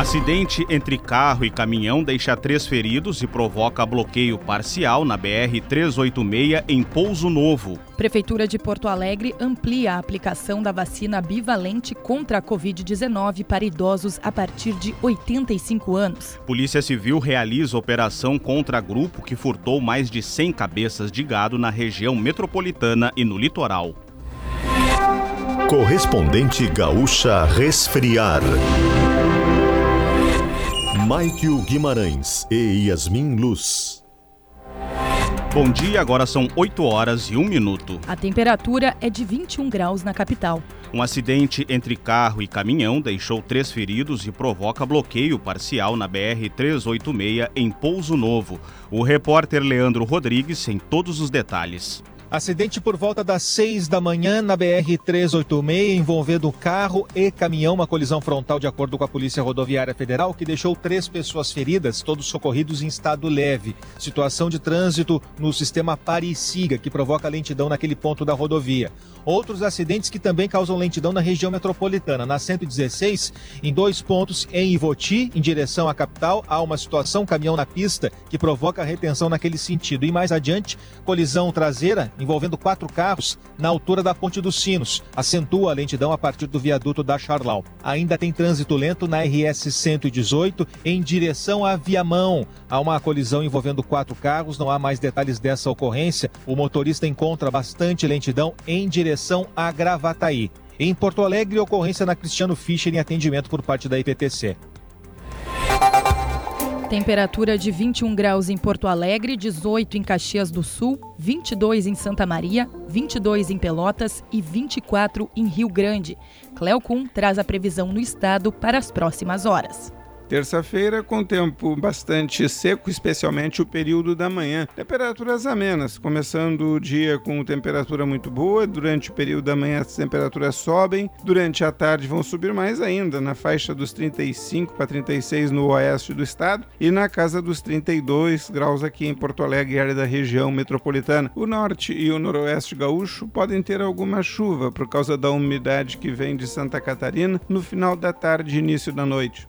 Acidente entre carro e caminhão deixa três feridos e provoca bloqueio parcial na BR-386 em Pouso Novo. Prefeitura de Porto Alegre amplia a aplicação da vacina bivalente contra a Covid-19 para idosos a partir de 85 anos. Polícia Civil realiza operação contra grupo que furtou mais de 100 cabeças de gado na região metropolitana e no litoral. Correspondente Gaúcha Resfriar. Maikio Guimarães e Yasmin Luz. Bom dia, agora são 8 horas e 1 minuto. A temperatura é de 21 graus na capital. Um acidente entre carro e caminhão deixou três feridos e provoca bloqueio parcial na BR-386 em Pouso Novo. O repórter Leandro Rodrigues tem todos os detalhes. Acidente por volta das 6 da manhã na BR-386, envolvendo carro e caminhão, uma colisão frontal de acordo com a Polícia Rodoviária Federal, que deixou três pessoas feridas, todos socorridos em estado leve. Situação de trânsito no sistema pare siga, que provoca lentidão naquele ponto da rodovia. Outros acidentes que também causam lentidão na região metropolitana. Na 116, em dois pontos em Ivoti, em direção à capital, há uma situação caminhão na pista que provoca retenção naquele sentido. E mais adiante, colisão traseira envolvendo quatro carros na altura da Ponte dos Sinos. Acentua a lentidão a partir do viaduto da Charlau. Ainda tem trânsito lento na RS 118 em direção à Viamão. Há uma colisão envolvendo quatro carros, não há mais detalhes dessa ocorrência. O motorista encontra bastante lentidão em direção a Gravataí. Em Porto Alegre, ocorrência na Cristiano Fischer em atendimento por parte da IPTC. Temperatura de 21 graus em Porto Alegre, 18 em Caxias do Sul, 22 em Santa Maria, 22 em Pelotas e 24 em Rio Grande. Cleocum traz a previsão no estado para as próximas horas. Terça-feira, com tempo bastante seco, especialmente o período da manhã. Temperaturas amenas, começando o dia com temperatura muito boa. Durante o período da manhã, as temperaturas sobem. Durante a tarde, vão subir mais ainda, na faixa dos 35 para 36 no oeste do estado e na casa dos 32 graus aqui em Porto Alegre, área da região metropolitana. O norte e o noroeste gaúcho podem ter alguma chuva por causa da umidade que vem de Santa Catarina no final da tarde e início da noite.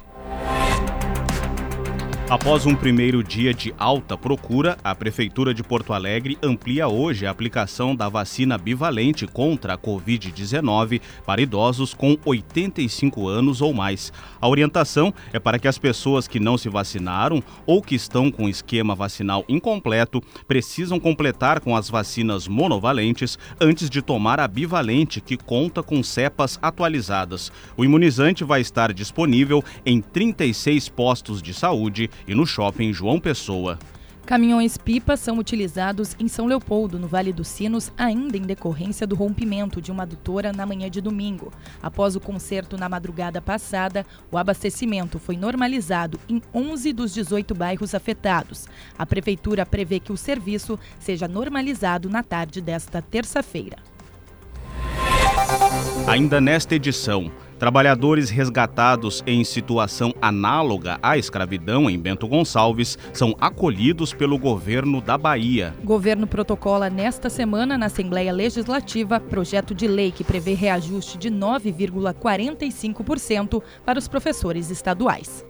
Após um primeiro dia de alta procura, a Prefeitura de Porto Alegre amplia hoje a aplicação da vacina bivalente contra a Covid-19 para idosos com 85 anos ou mais. A orientação é para que as pessoas que não se vacinaram ou que estão com esquema vacinal incompleto precisam completar com as vacinas monovalentes antes de tomar a bivalente, que conta com cepas atualizadas. O imunizante vai estar disponível em 36 postos de saúde e no shopping João Pessoa. Caminhões-pipa são utilizados em São Leopoldo, no Vale dos Sinos, ainda em decorrência do rompimento de uma adutora na manhã de domingo. Após o concerto na madrugada passada, o abastecimento foi normalizado em 11 dos 18 bairros afetados. A Prefeitura prevê que o serviço seja normalizado na tarde desta terça-feira. Ainda nesta edição, Trabalhadores resgatados em situação análoga à escravidão em Bento Gonçalves são acolhidos pelo governo da Bahia. O governo protocola nesta semana na Assembleia Legislativa projeto de lei que prevê reajuste de 9,45% para os professores estaduais.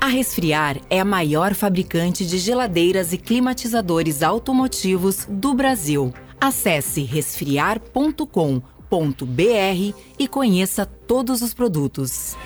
A Resfriar é a maior fabricante de geladeiras e climatizadores automotivos do Brasil. Acesse resfriar.com e conheça todos os produtos.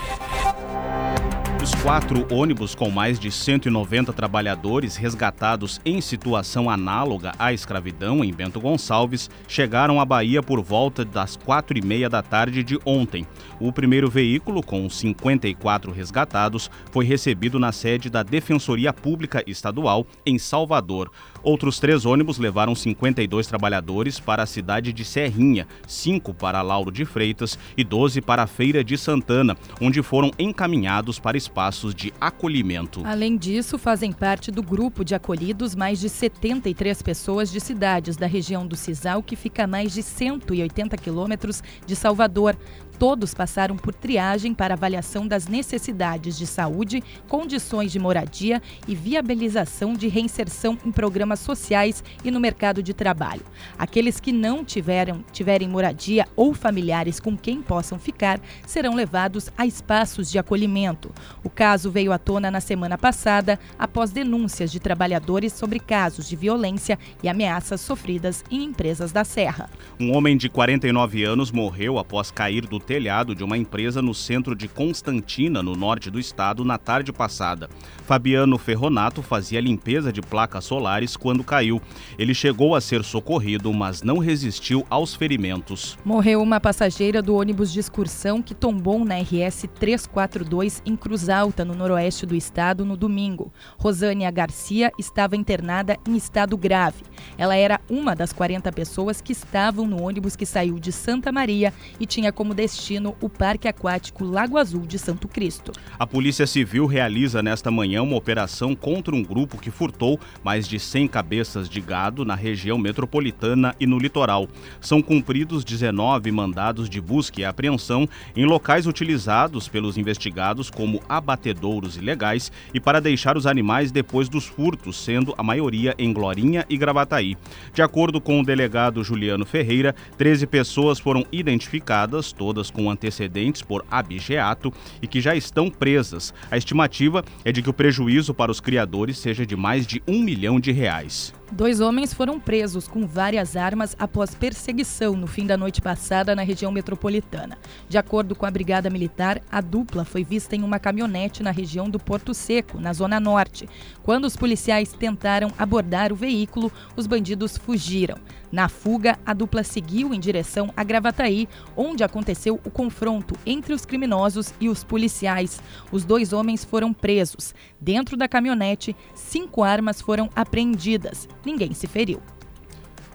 Os quatro ônibus com mais de 190 trabalhadores resgatados em situação análoga à escravidão em Bento Gonçalves chegaram à Bahia por volta das quatro e meia da tarde de ontem. O primeiro veículo, com 54 resgatados, foi recebido na sede da Defensoria Pública Estadual, em Salvador. Outros três ônibus levaram 52 trabalhadores para a cidade de Serrinha, cinco para Lauro de Freitas e 12 para a Feira de Santana, onde foram encaminhados para espaços de acolhimento. Além disso, fazem parte do grupo de acolhidos mais de 73 pessoas de cidades da região do Cisal, que fica a mais de 180 quilômetros de Salvador. Todos passaram por triagem para avaliação das necessidades de saúde, condições de moradia e viabilização de reinserção em programas sociais e no mercado de trabalho. Aqueles que não tiveram, tiverem moradia ou familiares com quem possam ficar serão levados a espaços de acolhimento. O caso veio à tona na semana passada após denúncias de trabalhadores sobre casos de violência e ameaças sofridas em empresas da Serra. Um homem de 49 anos morreu após cair do telhado de uma empresa no centro de Constantina, no norte do estado, na tarde passada. Fabiano Ferronato fazia limpeza de placas solares quando caiu. Ele chegou a ser socorrido, mas não resistiu aos ferimentos. Morreu uma passageira do ônibus de excursão que tombou na RS 342 em Cruz Alta, no noroeste do estado, no domingo. Rosânia Garcia estava internada em estado grave. Ela era uma das 40 pessoas que estavam no ônibus que saiu de Santa Maria e tinha como destino o Parque Aquático Lago Azul de Santo Cristo. A Polícia Civil realiza nesta manhã uma operação contra um grupo que furtou mais de 100 cabeças de gado na região metropolitana e no litoral. São cumpridos 19 mandados de busca e apreensão em locais utilizados pelos investigados como abatedouros ilegais e para deixar os animais depois dos furtos, sendo a maioria em Glorinha e Gravataí. De acordo com o delegado Juliano Ferreira, 13 pessoas foram identificadas, todas com antecedentes por abigeato e que já estão presas. A estimativa é de que o prejuízo para os criadores seja de mais de um milhão de reais. Dois homens foram presos com várias armas após perseguição no fim da noite passada na região metropolitana. De acordo com a Brigada Militar, a dupla foi vista em uma caminhonete na região do Porto Seco, na Zona Norte. Quando os policiais tentaram abordar o veículo, os bandidos fugiram. Na fuga, a dupla seguiu em direção a Gravataí, onde aconteceu o confronto entre os criminosos e os policiais. Os dois homens foram presos. Dentro da caminhonete, cinco armas foram apreendidas. Ninguém se feriu.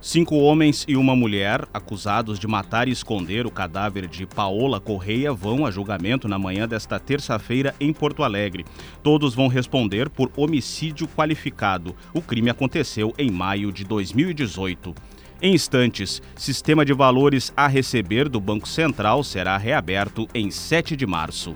Cinco homens e uma mulher acusados de matar e esconder o cadáver de Paola Correia vão a julgamento na manhã desta terça-feira em Porto Alegre. Todos vão responder por homicídio qualificado. O crime aconteceu em maio de 2018. Em instantes, sistema de valores a receber do Banco Central será reaberto em 7 de março.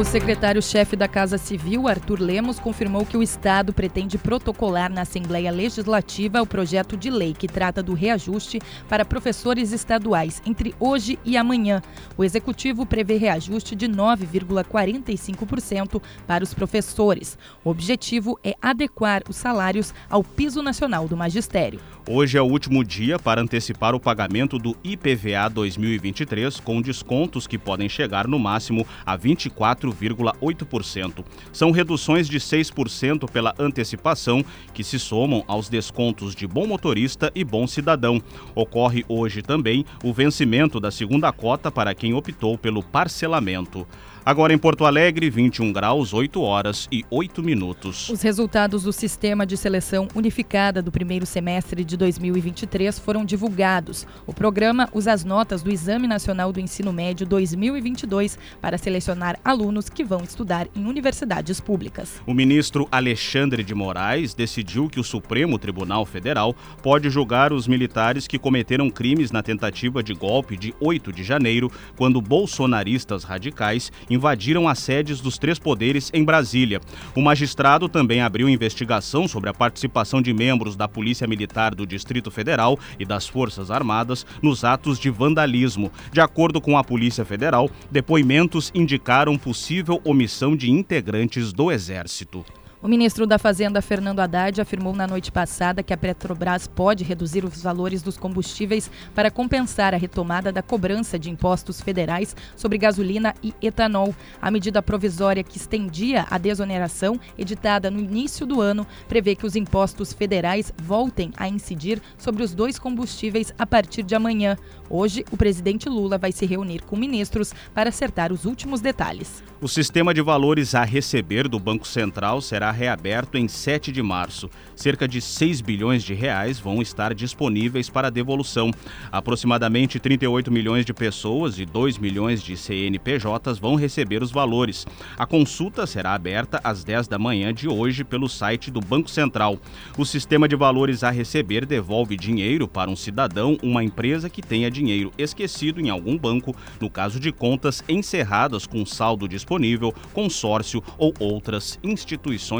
O secretário-chefe da Casa Civil, Arthur Lemos, confirmou que o Estado pretende protocolar na Assembleia Legislativa o projeto de lei que trata do reajuste para professores estaduais entre hoje e amanhã. O Executivo prevê reajuste de 9,45% para os professores. O objetivo é adequar os salários ao piso nacional do magistério. Hoje é o último dia para antecipar o pagamento do IPVA 2023, com descontos que podem chegar no máximo a 24,8%. São reduções de 6% pela antecipação, que se somam aos descontos de bom motorista e bom cidadão. Ocorre hoje também o vencimento da segunda cota para quem optou pelo parcelamento. Agora em Porto Alegre, 21 graus, 8 horas e 8 minutos. Os resultados do Sistema de Seleção Unificada do primeiro semestre de 2023 foram divulgados. O programa usa as notas do Exame Nacional do Ensino Médio 2022 para selecionar alunos que vão estudar em universidades públicas. O ministro Alexandre de Moraes decidiu que o Supremo Tribunal Federal pode julgar os militares que cometeram crimes na tentativa de golpe de 8 de janeiro, quando bolsonaristas radicais invadiram as sedes dos três poderes em Brasília. O magistrado também abriu investigação sobre a participação de membros da Polícia Militar do Distrito Federal e das Forças Armadas nos atos de vandalismo. De acordo com a Polícia Federal, depoimentos indicaram possível omissão de integrantes do Exército. O ministro da Fazenda, Fernando Haddad, afirmou na noite passada que a Petrobras pode reduzir os valores dos combustíveis para compensar a retomada da cobrança de impostos federais sobre gasolina e etanol. A medida provisória que estendia a desoneração, editada no início do ano, prevê que os impostos federais voltem a incidir sobre os dois combustíveis a partir de amanhã. Hoje, o presidente Lula vai se reunir com ministros para acertar os últimos detalhes. O sistema de valores a receber do Banco Central será reaberto em 7 de março. Cerca de 6 bilhões de reais vão estar disponíveis para devolução. Aproximadamente 38 milhões de pessoas e 2 milhões de CNPJs vão receber os valores. A consulta será aberta às 10 da manhã de hoje pelo site do Banco Central. O sistema de valores a receber devolve dinheiro para um cidadão, uma empresa que tenha dinheiro esquecido em algum banco, no caso de contas encerradas com saldo disponível, consórcio ou outras instituições